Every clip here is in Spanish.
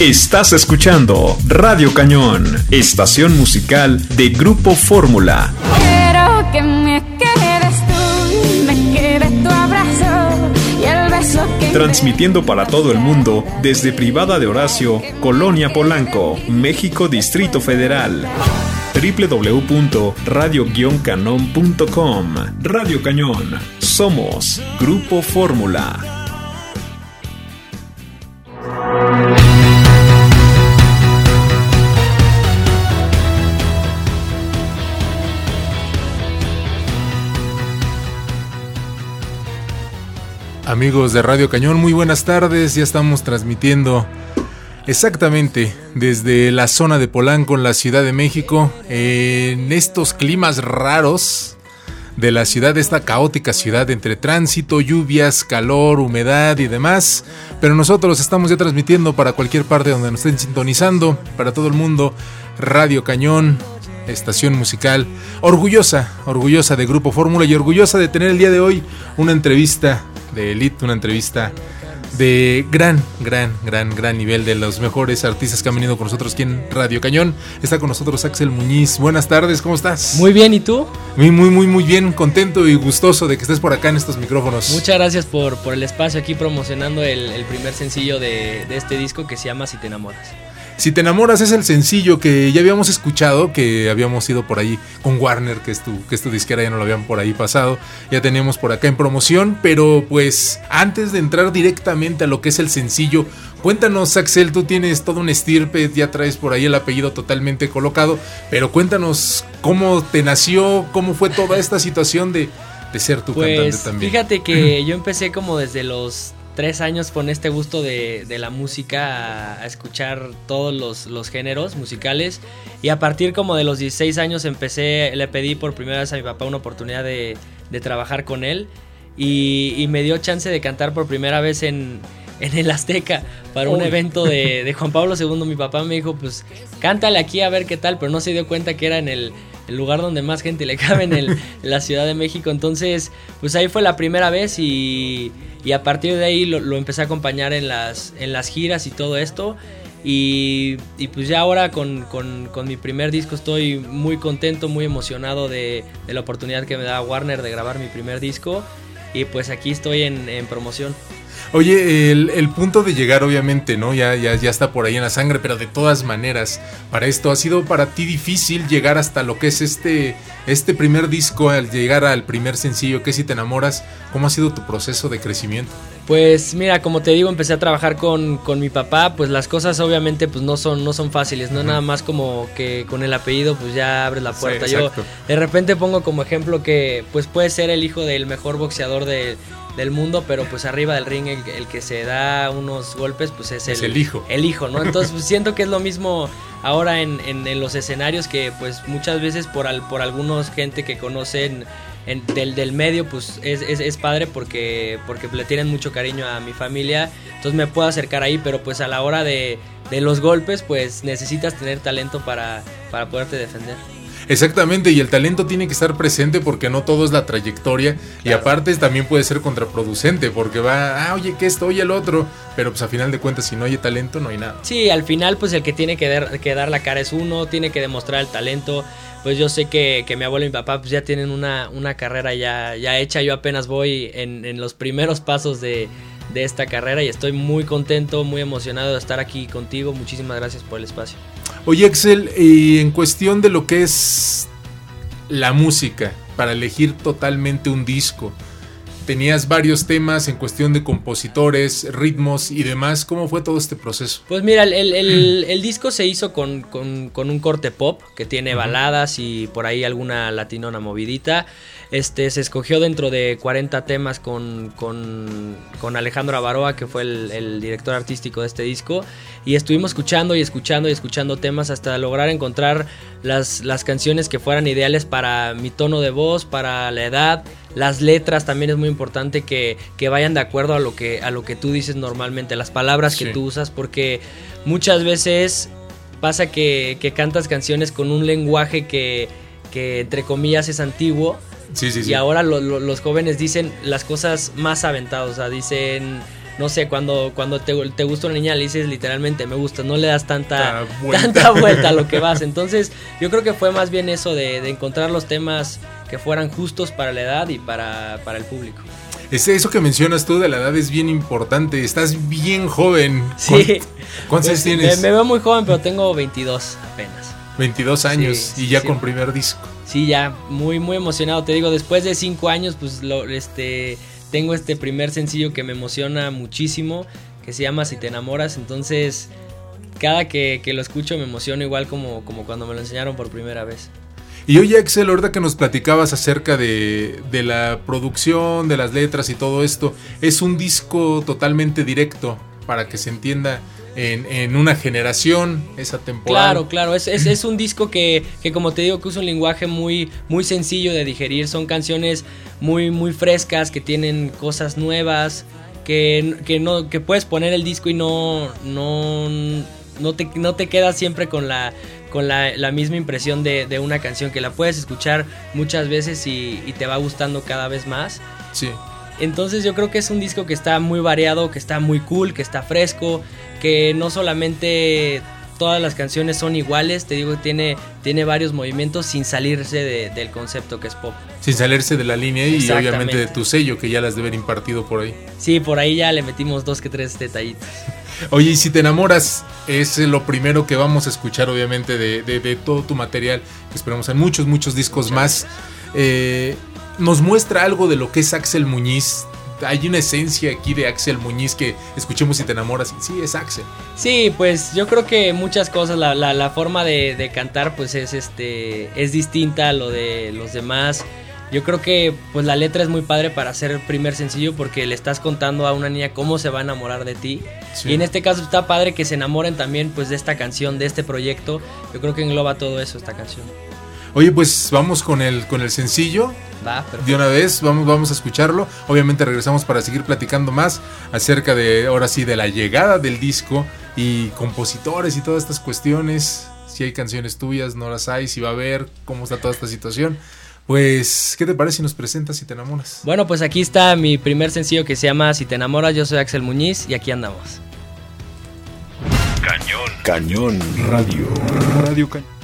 Estás escuchando Radio Cañón, estación musical de Grupo Fórmula. Quiero que me quedes tú, me quede tu abrazo y el beso que Transmitiendo para todo el mundo desde Privada de Horacio, Colonia Polanco, México, Distrito Federal www.radio-canon.com Radio Cañón. Somos Grupo Fórmula. Amigos de Radio Cañón, muy buenas tardes. Ya estamos transmitiendo exactamente desde la zona de Polanco, en la Ciudad de México, en estos climas raros de la ciudad, esta caótica ciudad entre tránsito, lluvias, calor, humedad y demás. Pero nosotros estamos ya transmitiendo para cualquier parte donde nos estén sintonizando, para todo el mundo, Radio Cañón, estación musical, orgullosa, orgullosa de Grupo Fórmula y orgullosa de tener el día de hoy una entrevista de Elite, una entrevista de gran, gran, gran, gran nivel de los mejores artistas que han venido con nosotros aquí en Radio Cañón. Está con nosotros Axel Muñiz. Buenas tardes, ¿cómo estás? Muy bien, ¿y tú? Muy, muy, muy, muy bien, contento y gustoso de que estés por acá en estos micrófonos. Muchas gracias por, por el espacio aquí promocionando el, el primer sencillo de, de este disco que se llama Si te enamoras. Si te enamoras es el sencillo que ya habíamos escuchado, que habíamos ido por ahí con Warner, que es tu, que es tu disquera, ya no lo habían por ahí pasado, ya teníamos por acá en promoción, pero pues antes de entrar directamente a lo que es el sencillo, cuéntanos Axel, tú tienes todo un estirpe, ya traes por ahí el apellido totalmente colocado, pero cuéntanos cómo te nació, cómo fue toda esta situación de, de ser tu Pues cantante también. fíjate que yo empecé como desde los tres años con este gusto de, de la música, a, a escuchar todos los, los géneros musicales. Y a partir como de los 16 años empecé, le pedí por primera vez a mi papá una oportunidad de, de trabajar con él. Y, y me dio chance de cantar por primera vez en, en el Azteca para un evento de, de Juan Pablo II. Mi papá me dijo, pues cántale aquí a ver qué tal, pero no se dio cuenta que era en el, el lugar donde más gente le cabe en, la Ciudad de México. Entonces, pues ahí fue la primera vez y, a partir de ahí lo, empecé a acompañar en las, en las giras y todo esto. Y, pues ya ahora con, con- mi primer disco estoy muy contento, muy emocionado de, la oportunidad que me da Warner de grabar mi primer disco. Y pues aquí estoy en promoción. Oye, el, el punto de llegar, obviamente, ¿no? Ya, ya, ya está por ahí en la sangre, pero de todas maneras, para esto, ¿ha sido para ti difícil llegar hasta lo que es este, este primer disco, al llegar al primer sencillo, que si te enamoras? ¿Cómo ha sido tu proceso de crecimiento? Pues mira, como te digo, empecé a trabajar con, con mi papá, pues las cosas obviamente pues no son, no son fáciles, no nada más como que con el apellido pues ya abres la Sí, puerta. Yo de repente pongo como ejemplo que pues puede ser el hijo del mejor boxeador de- del mundo, pero pues arriba del ring el, el que se da unos golpes pues es, Es el hijo. El hijo, ¿no? Entonces pues, siento que es lo mismo ahora en, en- en los escenarios que pues muchas veces por, al, por algunos gente que conocen en- del, del medio pues es, es, es padre porque, porque le tienen mucho cariño a mi familia, entonces me puedo acercar ahí, pero pues a la hora de, de los golpes pues necesitas tener talento para, para poderte defender. Exactamente, y el talento tiene que estar presente porque no todo es la trayectoria y aparte también puede ser contraproducente porque va, ah, oye, que esto, oye, el otro, pero pues a final de cuentas si no hay talento no hay nada. Sí, al final pues el que tiene que dar, que dar la cara es uno, tiene que demostrar el talento. Pues yo sé que, que mi abuelo y mi papá pues ya tienen una, una carrera ya, ya hecha, yo apenas voy en, en los primeros pasos de, de esta carrera y estoy muy contento, muy emocionado de estar aquí contigo. Muchísimas gracias por el espacio. Oye, Axel, y en cuestión de lo que es la música, para elegir totalmente un disco, tenías varios temas en cuestión de compositores, ritmos y demás. ¿Cómo fue todo este proceso? Pues mira, el, el- disco se hizo con, con- con un corte pop que tiene baladas y por ahí alguna latinona movidita. Este se escogió dentro de 40 temas con, con, con Alejandro Avaroa, que fue el, el director artístico de este disco. Y estuvimos escuchando y escuchando y escuchando temas hasta lograr encontrar las, las canciones que fueran ideales para mi tono de voz, para la edad. Las letras también es muy importante que, que vayan de acuerdo a lo que, a lo que tú dices normalmente, las palabras que Sí. tú usas, porque muchas veces pasa que, que cantas canciones con un lenguaje que, que entre comillas es antiguo Sí, sí, sí. y ahora lo- lo- los jóvenes dicen las cosas más aventadas, o sea, dicen no sé, cuando, cuando te, te gusta una niña le dices literalmente me gusta, no le das tanta, Ta vuelta. tanta vuelta a lo que vas. Entonces yo creo que fue más bien eso de, de encontrar los temas que fueran justos para la edad y para, para el público. Es eso que mencionas tú de la edad es bien importante. Estás bien joven. Sí. ¿Cuán- ¿Cuántos años Me, tienes? me veo muy joven, pero tengo 22 apenas. 22 años Sí, y ya sí. con primer disco. Sí, ya muy muy emocionado. Te digo, después de cinco años, pues lo, este tengo este primer sencillo que me emociona muchísimo, que se llama Si te enamoras. Entonces, cada que, lo escucho me emociona igual como, como cuando me lo enseñaron por primera vez. Y oye, Axel, ahorita que nos platicabas acerca de, de la producción, de las letras y todo esto, es un disco totalmente directo para que se entienda en, en una generación, esa temporada. Claro, claro, es, es, es un disco que, que como te digo que usa un lenguaje muy, muy sencillo de digerir, son canciones muy, muy frescas, que tienen cosas nuevas, que, que, no, que puedes poner el disco y no, no, no, te, no te quedas siempre con la, con la, la misma impresión de, de una canción, que la puedes escuchar muchas veces y, y te va gustando cada vez más. Sí. Entonces yo creo que es un disco que está muy variado, que está muy cool, que está fresco, que no solamente todas las canciones son iguales, te digo, tiene, tiene varios movimientos sin salirse de- del concepto que es pop. Sin salirse de la línea y obviamente de tu sello que ya las de haber impartido por ahí. Sí, por ahí ya le metimos dos que tres detallitos. Oye, y si te enamoras, es lo primero que vamos a escuchar, obviamente, de, de- de todo tu material, que esperamos en muchos, muchos discos más. Eh, nos muestra algo de lo que es Axel Muñiz. Hay una esencia aquí de Axel Muñiz que escuchemos si te enamoras. Sí, es Axel. Sí, pues yo creo que muchas cosas, la, la- la forma de, de cantar pues es este es distinta a lo de los demás. Yo creo que pues la letra es muy padre para hacer el primer sencillo porque le estás contando a una niña cómo se va a enamorar de ti. Sí. Y en este caso está padre que se enamoren también pues de esta canción, de este proyecto. Yo creo que engloba todo eso esta canción. Oye, pues vamos con el, con el sencillo. Va. De una vez, vamos, vamos a escucharlo. Obviamente regresamos para seguir platicando más acerca de, ahora sí, de la llegada del disco y compositores y todas estas cuestiones. Si hay canciones tuyas, no las hay, si va a haber, cómo está toda esta situación. Pues, ¿qué te parece si nos presentas si te enamoras? Bueno, pues aquí está mi primer sencillo que se llama Si te enamoras, yo soy Axel Muñiz y aquí andamos. Cañón Radio. Radio Cañón.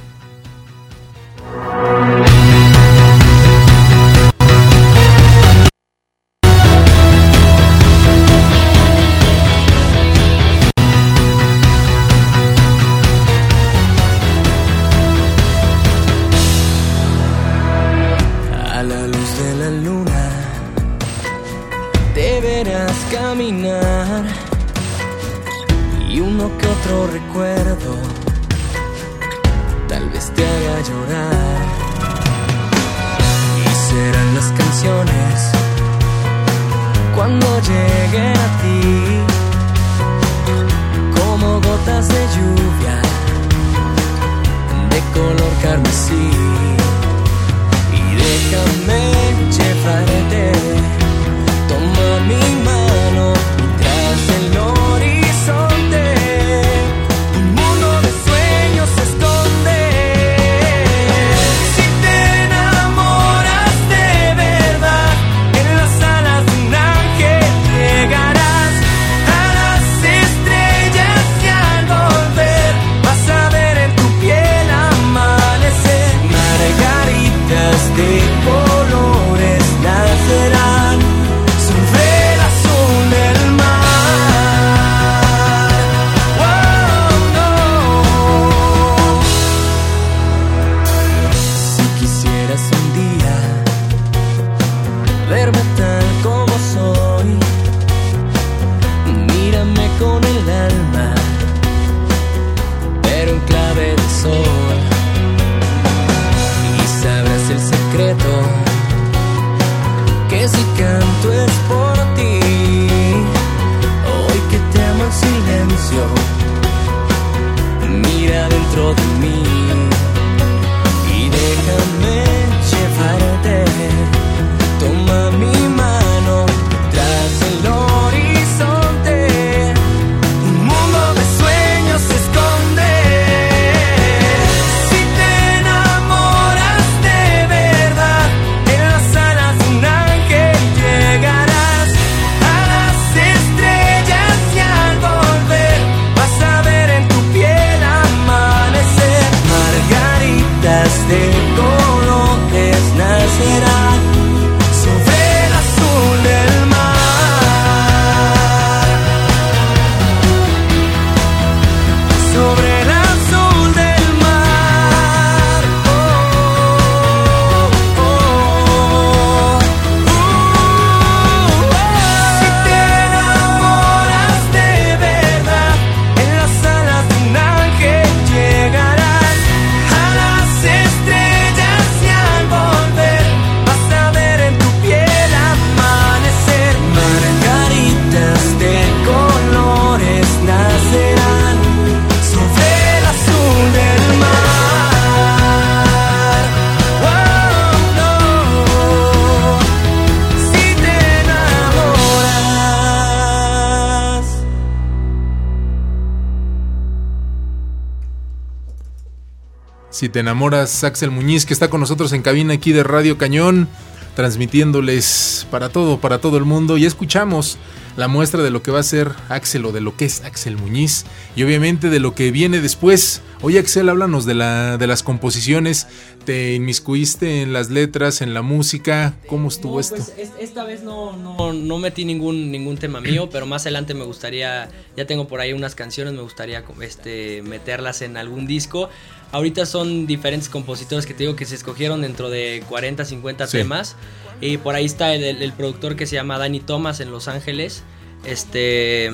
Si te enamoras, Axel Muñiz, que está con nosotros en cabina aquí de Radio Cañón, transmitiéndoles para todo, para todo el mundo. Y escuchamos la muestra de lo que va a ser Axel o de lo que es Axel Muñiz y obviamente de lo que viene después. Oye Axel, háblanos de, la, de las composiciones. ¿Te inmiscuiste en las letras, en la música? ¿Cómo estuvo No, esto? pues, es- esta vez no, no, no metí ningún, ningún tema mío, pero más adelante me gustaría, ya tengo por ahí unas canciones, me gustaría este, meterlas en algún disco. Ahorita son diferentes compositores que te digo que se escogieron dentro de 40, 50 Sí. temas. Y por ahí está el, el- el productor que se llama Danny Thomas en Los Ángeles, este,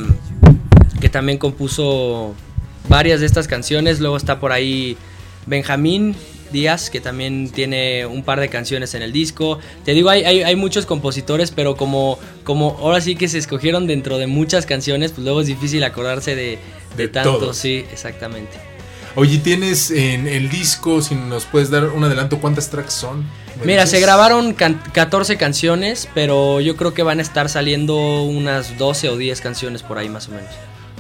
que también compuso varias de estas canciones. Luego está por ahí Benjamín Díaz, que también tiene un par de canciones en el disco. Te digo, hay, hay, hay muchos compositores, pero como, como ahora sí que se escogieron dentro de muchas canciones, pues luego es difícil acordarse de, de, De tanto. todos. Sí, exactamente. Oye, tienes en el disco, si nos puedes dar un adelanto, ¿cuántas tracks son? ¿Me Mira, dices? se grabaron can- 14 canciones, pero yo creo que van a estar saliendo unas 12 o 10 canciones por ahí más o menos.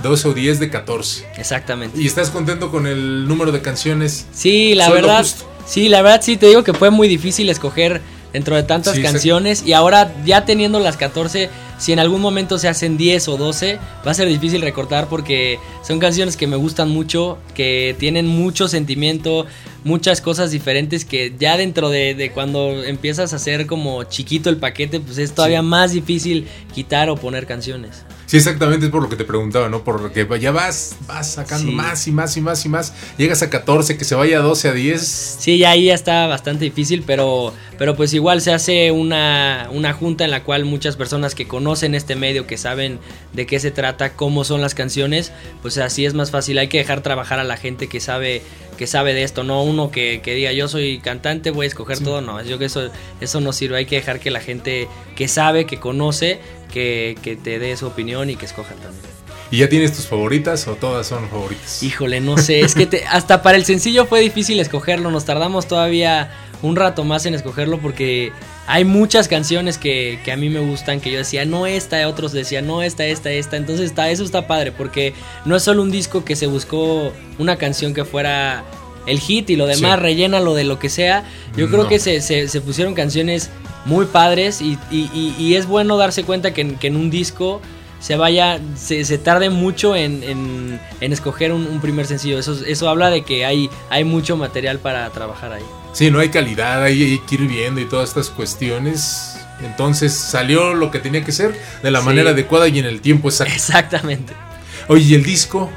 12 o 10 de 14. Exactamente. ¿Y estás contento con el número de canciones? Sí, la verdad. Sí, la verdad sí te digo que fue muy difícil escoger dentro de tantas Sí, canciones y ahora ya teniendo las 14, si en algún momento se hacen 10 o 12, va a ser difícil recortar porque son canciones que me gustan mucho, que tienen mucho sentimiento, muchas cosas diferentes que ya dentro de, de cuando empiezas a hacer como chiquito el paquete, pues es todavía Sí. más difícil quitar o poner canciones. Sí, exactamente, es por lo que te preguntaba, ¿no? Porque ya vas, vas sacando Sí. más y más y más y más. Llegas a 14, que se vaya a 12, a 10. Sí, ya ahí ya está bastante difícil, pero, pero pues igual se hace una, una junta en la cual muchas personas que conocen este medio, que saben de qué se trata, cómo son las canciones, pues así es más fácil. Hay que dejar trabajar a la gente que sabe que sabe de esto, no uno que, que diga yo soy cantante, voy a escoger todo, no, yo que eso, eso no sirve, hay que dejar que la gente que sabe, que conoce, que, que te dé su opinión y que escojan también. ¿Y ya tienes tus favoritas o todas son favoritas? Híjole, no sé, es que te- hasta para el sencillo fue difícil escogerlo, nos tardamos todavía un rato más en escogerlo porque hay muchas canciones que, que a mí me gustan, que yo decía, no esta, otros decían, no esta, esta, esta, entonces está, eso está padre porque no es solo un disco que se buscó una canción que fuera el hit y lo demás Sí. rellena lo de lo que sea, yo creo que se, se- se pusieron canciones muy padres y, y- y- y es bueno darse cuenta que en, que en un disco se vaya, se, se tarde mucho en, en- en escoger un, un primer sencillo. Eso, eso habla de que hay, hay mucho material para trabajar ahí. Sí, no hay calidad, hay, hay que ir viendo y todas estas cuestiones. Entonces salió lo que tenía que ser de la Sí. manera adecuada y en el tiempo exacto. Exactamente. Oye, ¿y el disco?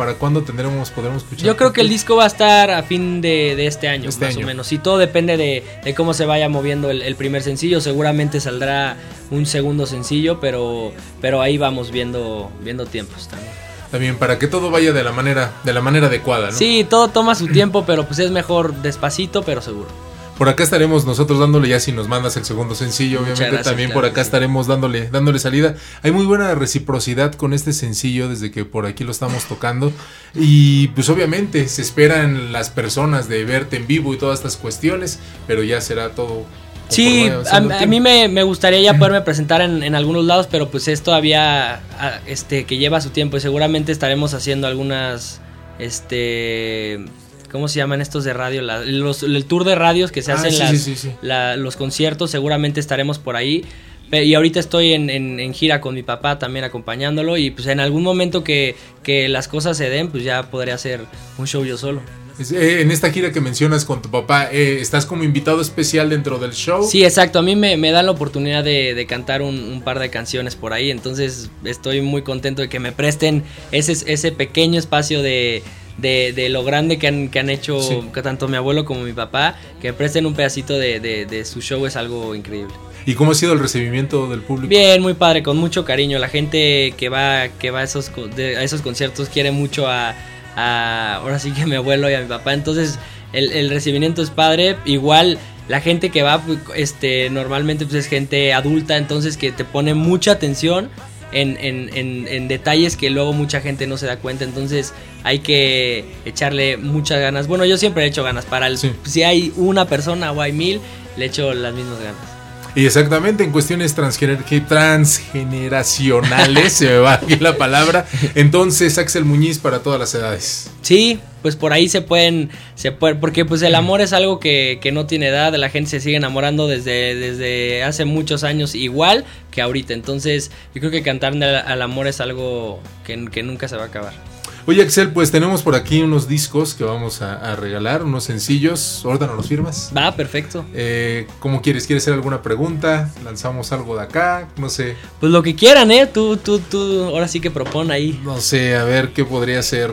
¿Para cuándo tendremos, podremos escuchar? Yo creo que el disco va a estar a fin de, de este año, Este más año. o menos. Y todo depende de, de cómo se vaya moviendo el, el primer sencillo. Seguramente saldrá un segundo sencillo, pero, pero ahí vamos viendo, viendo tiempos también. También para que todo vaya de la manera, de la manera adecuada, ¿no? Sí, todo toma su tiempo, pero pues es mejor despacito, pero seguro. Por acá estaremos nosotros dándole ya si nos mandas el segundo sencillo, obviamente gracias, también claro por acá sí. estaremos dándole dándole salida. Hay muy buena reciprocidad con este sencillo desde que por aquí lo estamos tocando y pues obviamente se esperan las personas de verte en vivo y todas estas cuestiones, pero ya será todo Sí, a, a mí me, me gustaría ya poderme presentar en, en algunos lados, pero pues es todavía este que lleva su tiempo y seguramente estaremos haciendo algunas este ¿cómo se llaman estos de radio? La- los- el tour de radios que se Ah, hacen sí, las- sí, sí, la- los conciertos, seguramente estaremos por ahí. Y ahorita estoy en, en- en gira con mi papá también acompañándolo y pues en algún momento que, que las cosas se den, pues ya podré hacer un show yo solo. Eh, en esta gira que mencionas con tu papá, eh, ¿estás como invitado especial dentro del show? Sí, exacto. A mí me, me dan la oportunidad de, de cantar un, un par de canciones por ahí. Entonces estoy muy contento de que me presten ese, ese pequeño espacio de, de, de lo grande que han, que han hecho Sí. que tanto mi abuelo como mi papá. Que presten un pedacito de, de- de su show es algo increíble. ¿Y cómo ha sido el recibimiento del público? Bien, muy padre, con mucho cariño. La gente que va, que va a, esos, a esos conciertos quiere mucho a, a- ahora sí que a mi abuelo y a mi papá. Entonces el, el recibimiento es padre. Igual la gente que va, pues, este, normalmente pues, es gente adulta, entonces que te pone mucha atención. En, en- en- en detalles que luego mucha gente no se da cuenta, entonces hay que echarle muchas ganas. Bueno, yo siempre le echo ganas. Para el, Sí. si hay una persona o hay mil, le echo las mismas ganas. Y exactamente en cuestiones transgener- transgeneracionales, se me va aquí la palabra. Entonces, Axel Muñiz para todas las edades. Sí, pues por ahí se pueden, se puede, porque pues el amor es algo que, que no tiene edad, la gente se sigue enamorando desde, desde hace muchos años igual que ahorita, entonces yo creo que cantar al, al amor es algo que, que nunca se va a acabar. Oye, Axel, pues tenemos por aquí unos discos que vamos a, a regalar, unos sencillos. Ahorita nos los firmas. Va, perfecto. Eh, ¿Cómo quieres? ¿Quieres hacer alguna pregunta? ¿Lanzamos algo de acá? No sé. Pues lo que quieran, ¿eh? Tú, tú, tú, ahora sí que propon ahí. No sé, a ver qué podría ser.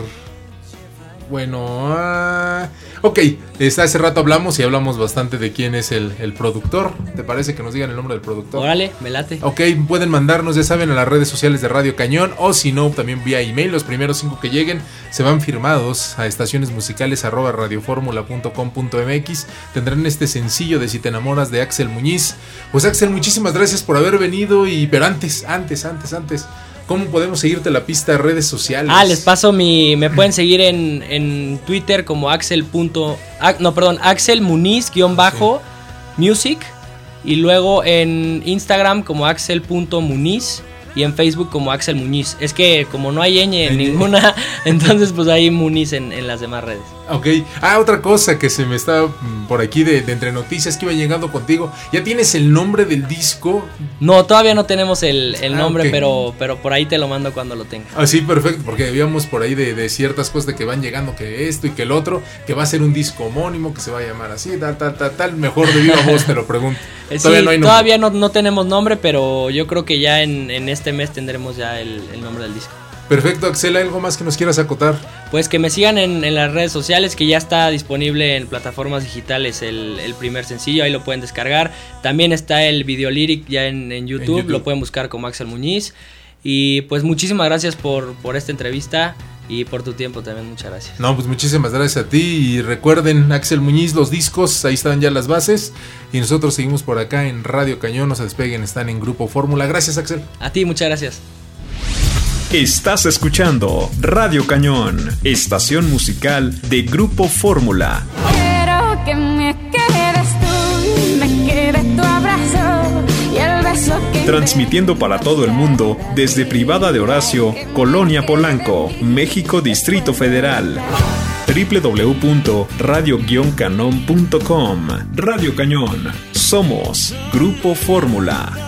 Bueno, ah, ok. Está, hace rato hablamos y hablamos bastante de quién es el, el productor. ¿Te parece que nos digan el nombre del productor? Órale, me late. Ok, pueden mandarnos, ya saben, a las redes sociales de Radio Cañón o si no, también vía email. Los primeros cinco que lleguen se van firmados a estaciones musicales arroba radioformula.com.mx. Tendrán este sencillo de Si te enamoras de Axel Muñiz. Pues Axel, muchísimas gracias por haber venido y pero antes, antes, antes, antes. ¿Cómo podemos seguirte la pista de redes sociales? Ah, les paso mi. Me pueden seguir en, en Twitter como Axel. punto- ah, no, perdón, Axel Muniz guion bajo music. Y luego en Instagram como Axel.muniz. Y en Facebook como Axel Muñiz. Es que como no hay ñ en ninguna, entonces pues hay Muniz en, en las demás redes. Ok. Ah, otra cosa que se me está mm, por aquí de, de entre noticias que iba llegando contigo. ¿Ya tienes el nombre del disco? No, todavía no tenemos el, el Ah, nombre, pero, pero por ahí te lo mando cuando lo tenga. Ah, sí, perfecto, porque habíamos por ahí de, de ciertas cosas de que van llegando, que esto y que el otro, que va a ser un disco homónimo, que se va a llamar así, tal, tal, tal, tal. Mejor de viva voz te lo pregunto. Eh, sí, Todavía no hay nombre. todavía no, no tenemos nombre, pero yo creo que ya en, en este mes tendremos ya el, el nombre del disco. Perfecto, Axel, ¿algo más que nos quieras acotar? Pues que me sigan en, en las redes sociales, que ya está disponible en plataformas digitales el, el primer sencillo, ahí lo pueden descargar. También está el video lyric ya en, en YouTube, YouTube. lo pueden buscar como Axel Muñiz. Y pues muchísimas gracias por, por esta entrevista y por tu tiempo también, muchas gracias. No, pues muchísimas gracias a ti y recuerden, Axel Muñiz, los discos, ahí están ya las bases y nosotros seguimos por acá en Radio Cañón, no se despeguen, están en Grupo Fórmula. Gracias, Axel. A ti, muchas gracias. Estás escuchando Radio Cañón, estación musical de Grupo Fórmula. Transmitiendo para todo el mundo desde Privada de Horacio, Colonia Polanco, México, Distrito Federal. www.radio-canon.com Radio Cañón. Somos Grupo Fórmula.